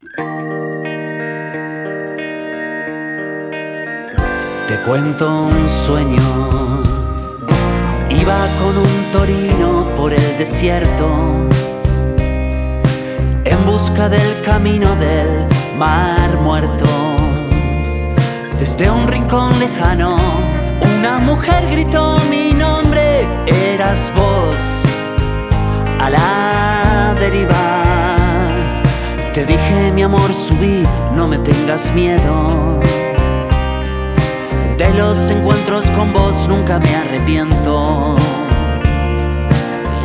Te cuento un sueño. Iba con un torino por el desierto en busca del camino del mar muerto. Desde un rincón lejano, una mujer gritó mi nombre, eras vos a la deriva. Mi amor, subí, no me tengas miedo. De los encuentros con vos nunca me arrepiento.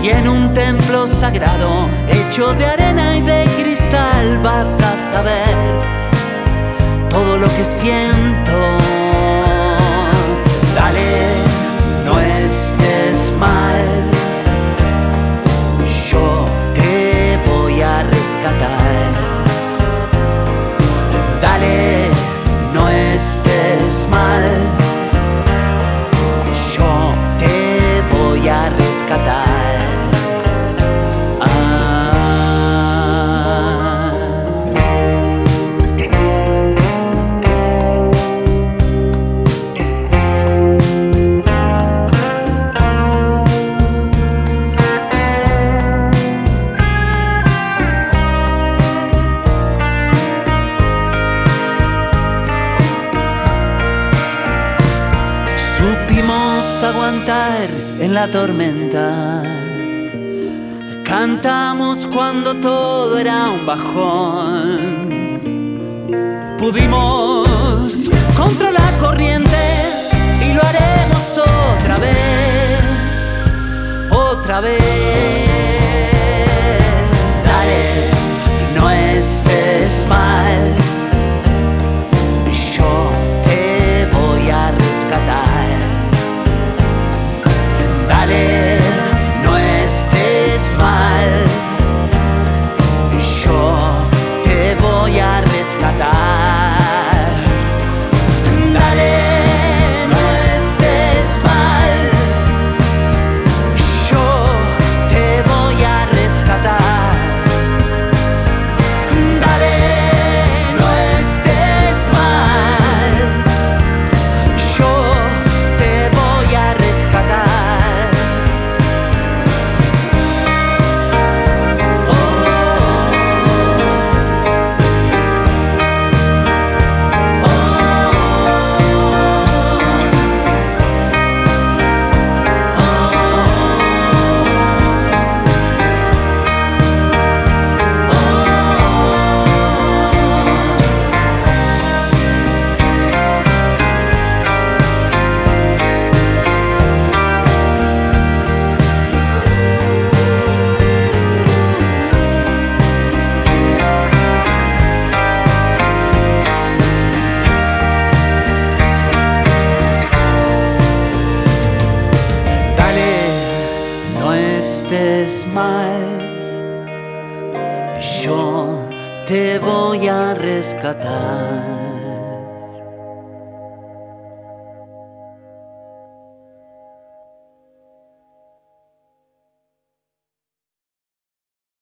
Y en un templo sagrado, hecho de arena y de cristal, vas a saber todo lo que siento. Dale, no estés mal. Yo te voy a rescatar. A aguantar en la tormenta. Cantamos cuando todo era un bajón. Pudimos estés mal. Yo te voy a rescatar.